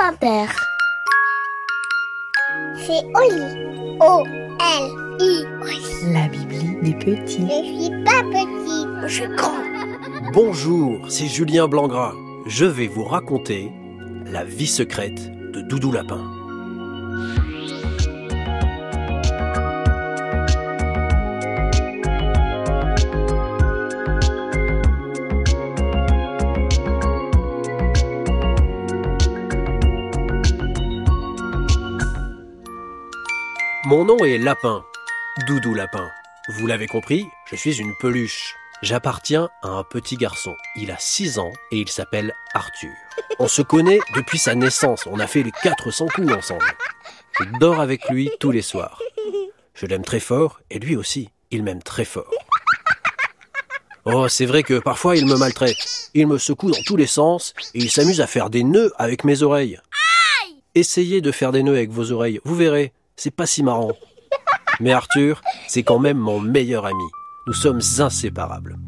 Inter. C'est Oli. O-L-I. La Bibli des petits. Je suis pas petit, je suis grand. Bonjour, c'est Julien Blangras. Je vais vous raconter la vie secrète de Doudou Lapin. Mon nom est Lapin, Doudou Lapin. Vous l'avez compris, je suis une peluche. J'appartiens à un petit garçon. Il a 6 ans et il s'appelle Arthur. On se connaît depuis sa naissance. On a fait les 400 coups ensemble. Je dors avec lui tous les soirs. Je l'aime très fort et lui aussi, il m'aime très fort. Oh, c'est vrai que parfois il me maltraite. Il me secoue dans tous les sens et il s'amuse à faire des nœuds avec mes oreilles. Essayez de faire des nœuds avec vos oreilles, vous verrez, c'est pas si marrant. Mais Arthur, c'est quand même mon meilleur ami. Nous sommes inséparables.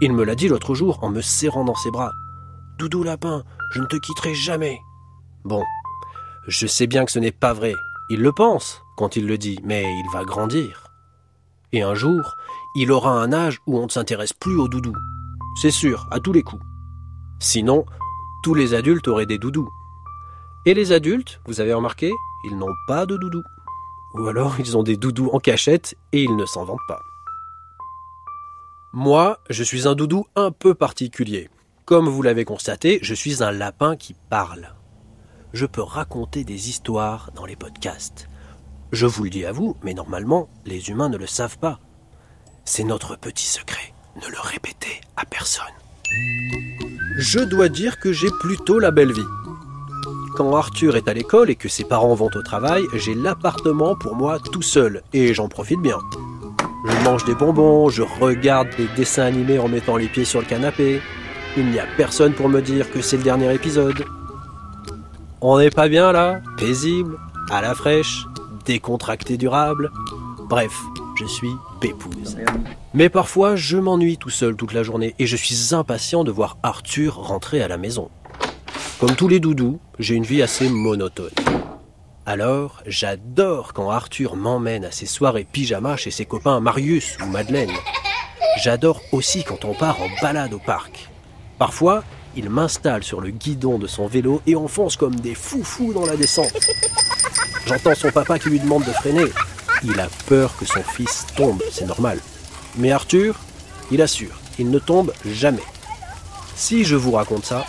Il me l'a dit l'autre jour en me serrant dans ses bras. Doudou Lapin, je ne te quitterai jamais. Bon, je sais bien que ce n'est pas vrai. Il le pense quand il le dit, mais il va grandir. Et un jour, il aura un âge où on ne s'intéresse plus aux doudous. C'est sûr, à tous les coups. Sinon, tous les adultes auraient des doudous. Et les adultes, vous avez remarqué, ils n'ont pas de doudous. Ou alors ils ont des doudous en cachette et ils ne s'en vantent pas. Moi, je suis un doudou un peu particulier. Comme vous l'avez constaté, je suis un lapin qui parle. Je peux raconter des histoires dans les podcasts. Je vous le dis à vous, mais normalement, les humains ne le savent pas. C'est notre petit secret. Ne le répétez à personne. Je dois dire que j'ai plutôt la belle vie. Quand Arthur est à l'école et que ses parents vont au travail, j'ai l'appartement pour moi tout seul et j'en profite bien. Je mange des bonbons, je regarde des dessins animés en mettant les pieds sur le canapé. Il n'y a personne pour me dire que c'est le dernier épisode. On n'est pas bien là Paisible, à la fraîche, décontracté durable. Bref, je suis pépouze. Mais parfois, je m'ennuie tout seul toute la journée et je suis impatient de voir Arthur rentrer à la maison. Comme tous les doudous, j'ai une vie assez monotone. Alors, j'adore quand Arthur m'emmène à ses soirées pyjama chez ses copains Marius ou Madeleine. J'adore aussi quand on part en balade au parc. Parfois, il m'installe sur le guidon de son vélo et on fonce comme des foufous dans la descente. J'entends son papa qui lui demande de freiner. Il a peur que son fils tombe, c'est normal. Mais Arthur, il assure, il ne tombe jamais. Si je vous raconte ça,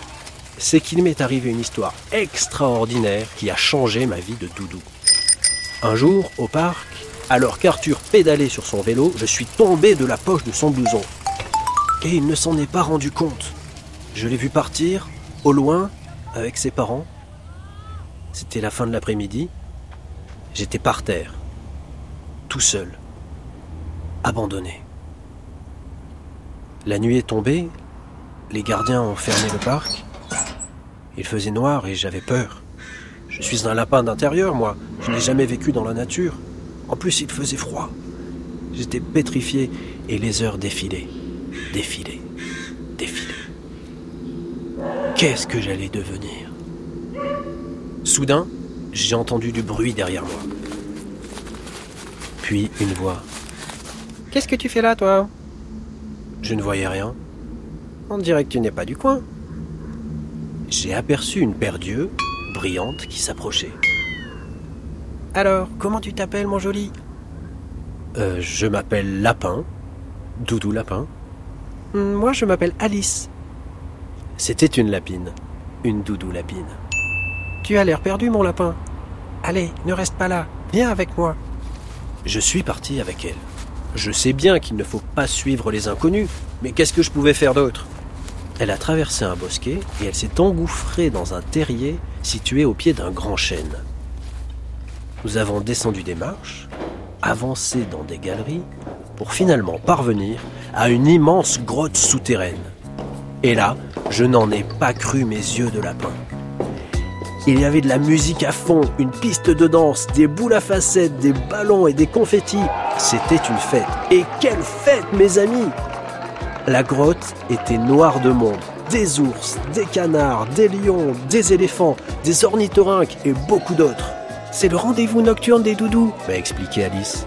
c'est qu'il m'est arrivé une histoire extraordinaire qui a changé ma vie de doudou. Un jour, au parc, alors qu'Arthur pédalait sur son vélo, je suis tombé de la poche de son blouson. Et il ne s'en est pas rendu compte. Je l'ai vu partir, au loin, avec ses parents. C'était la fin de l'après-midi. J'étais par terre, tout seul, abandonné. La nuit est tombée, les gardiens ont fermé le parc. Il faisait noir et j'avais peur. Je suis un lapin d'intérieur, moi. Je n'ai jamais vécu dans la nature. En plus, il faisait froid. J'étais pétrifié et les heures défilaient, défilaient, défilaient. Qu'est-ce que j'allais devenir? Soudain, j'ai entendu du bruit derrière moi. Puis une voix. Qu'est-ce que tu fais là, toi? Je ne voyais rien. On dirait que tu n'es pas du coin j'ai aperçu une paire d'yeux brillante qui s'approchait. Alors, comment tu t'appelles, mon joli? Euh, Je m'appelle Lapin. Doudou Lapin. Hmm, moi, je m'appelle Alice. C'était une lapine. Une doudou lapine. Tu as l'air perdu, mon lapin. Allez, ne reste pas là. Viens avec moi. Je suis parti avec elle. Je sais bien qu'il ne faut pas suivre les inconnus, mais qu'est-ce que je pouvais faire d'autre? Elle a traversé un bosquet et elle s'est engouffrée dans un terrier situé au pied d'un grand chêne. Nous avons descendu des marches, avancé dans des galeries, pour finalement parvenir à une immense grotte souterraine. Et là, je n'en ai pas cru mes yeux de lapin. Il y avait de la musique à fond, une piste de danse, des boules à facettes, des ballons et des confettis. C'était une fête. Et quelle fête, mes amis la grotte était noire de monde. des ours, des canards, des lions, des éléphants, des ornithorynques et beaucoup d'autres. C'est le rendez-vous nocturne des doudous, m'a expliqué Alice.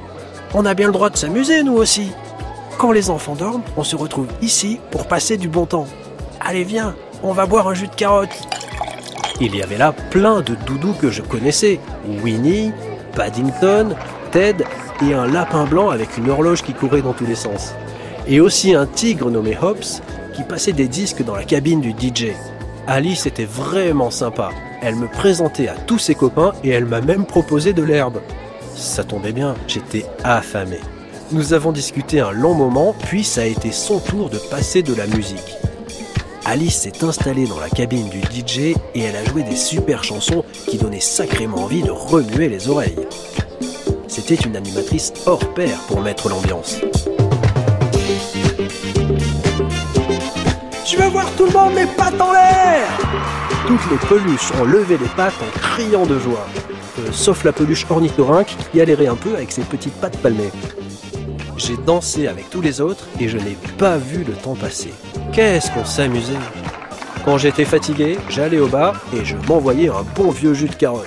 On a bien le droit de s'amuser, nous aussi. Quand les enfants dorment, on se retrouve ici pour passer du bon temps. Allez, viens, on va boire un jus de carotte. Il y avait là plein de doudous que je connaissais. Winnie, Paddington, Ted et un lapin blanc avec une horloge qui courait dans tous les sens. Et aussi un tigre nommé Hops qui passait des disques dans la cabine du DJ. Alice était vraiment sympa. Elle me présentait à tous ses copains et elle m'a même proposé de l'herbe. Ça tombait bien, j'étais affamé. Nous avons discuté un long moment, puis ça a été son tour de passer de la musique. Alice s'est installée dans la cabine du DJ et elle a joué des super chansons qui donnaient sacrément envie de remuer les oreilles. C'était une animatrice hors pair pour mettre l'ambiance. Je veux voir tout le monde les pattes en l'air Toutes les peluches ont levé les pattes en criant de joie. Euh, sauf la peluche ornithorynque qui galérait un peu avec ses petites pattes palmées. J'ai dansé avec tous les autres et je n'ai pas vu le temps passer. Qu'est-ce qu'on s'amusait Quand j'étais fatigué, j'allais au bar et je m'envoyais un bon vieux jus de carotte.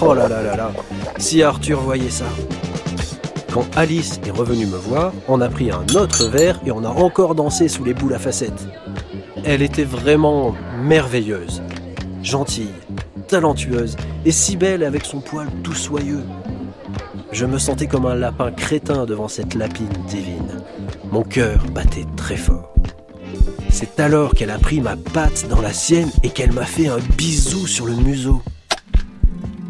Oh là là là là Si Arthur voyait ça Quand Alice est revenue me voir, on a pris un autre verre et on a encore dansé sous les boules à facettes. Elle était vraiment merveilleuse, gentille, talentueuse et si belle avec son poil tout soyeux. Je me sentais comme un lapin crétin devant cette lapine divine. Mon cœur battait très fort. C'est alors qu'elle a pris ma patte dans la sienne et qu'elle m'a fait un bisou sur le museau.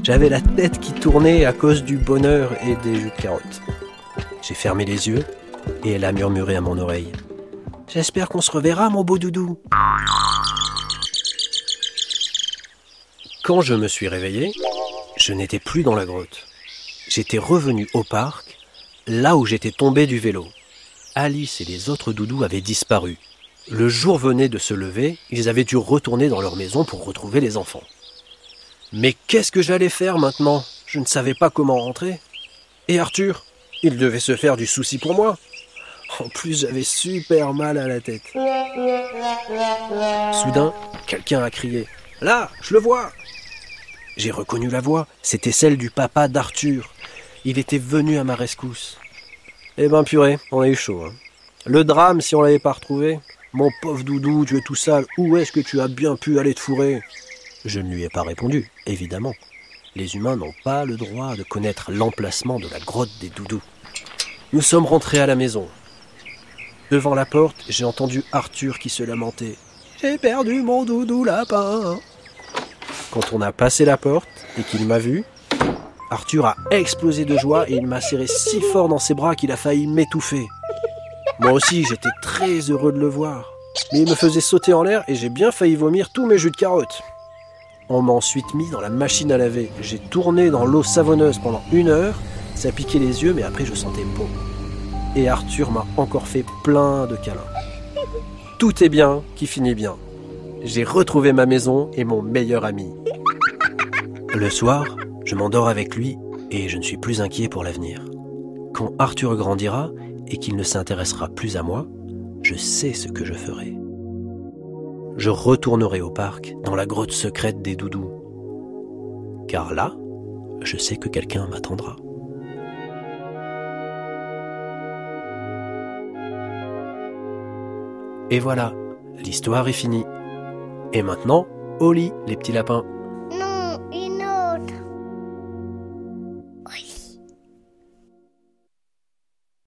J'avais la tête qui tournait à cause du bonheur et des jus de carottes. J'ai fermé les yeux et elle a murmuré à mon oreille. J'espère qu'on se reverra, mon beau doudou. Quand je me suis réveillé, je n'étais plus dans la grotte. J'étais revenu au parc, là où j'étais tombé du vélo. Alice et les autres doudous avaient disparu. Le jour venait de se lever, ils avaient dû retourner dans leur maison pour retrouver les enfants. Mais qu'est-ce que j'allais faire maintenant? Je ne savais pas comment rentrer. Et Arthur? Il devait se faire du souci pour moi. En plus, j'avais super mal à la tête. Soudain, quelqu'un a crié. Là, je le vois J'ai reconnu la voix, c'était celle du papa d'Arthur. Il était venu à ma rescousse. Eh ben purée, on a eu chaud. Hein. Le drame si on l'avait pas retrouvé. Mon pauvre doudou, tu es tout sale, où est-ce que tu as bien pu aller te fourrer? Je ne lui ai pas répondu, évidemment. Les humains n'ont pas le droit de connaître l'emplacement de la grotte des doudous. Nous sommes rentrés à la maison. Devant la porte, j'ai entendu Arthur qui se lamentait. J'ai perdu mon doudou lapin. Quand on a passé la porte et qu'il m'a vu, Arthur a explosé de joie et il m'a serré si fort dans ses bras qu'il a failli m'étouffer. Moi aussi, j'étais très heureux de le voir. Mais il me faisait sauter en l'air et j'ai bien failli vomir tous mes jus de carottes. On m'a ensuite mis dans la machine à laver. J'ai tourné dans l'eau savonneuse pendant une heure. Ça piquait les yeux, mais après je sentais bon. Et Arthur m'a encore fait plein de câlins. Tout est bien qui finit bien. J'ai retrouvé ma maison et mon meilleur ami. Le soir, je m'endors avec lui et je ne suis plus inquiet pour l'avenir. Quand Arthur grandira et qu'il ne s'intéressera plus à moi, je sais ce que je ferai. Je retournerai au parc, dans la grotte secrète des doudous. Car là, je sais que quelqu'un m'attendra. Et voilà, l'histoire est finie. Et maintenant, au lit, les petits lapins.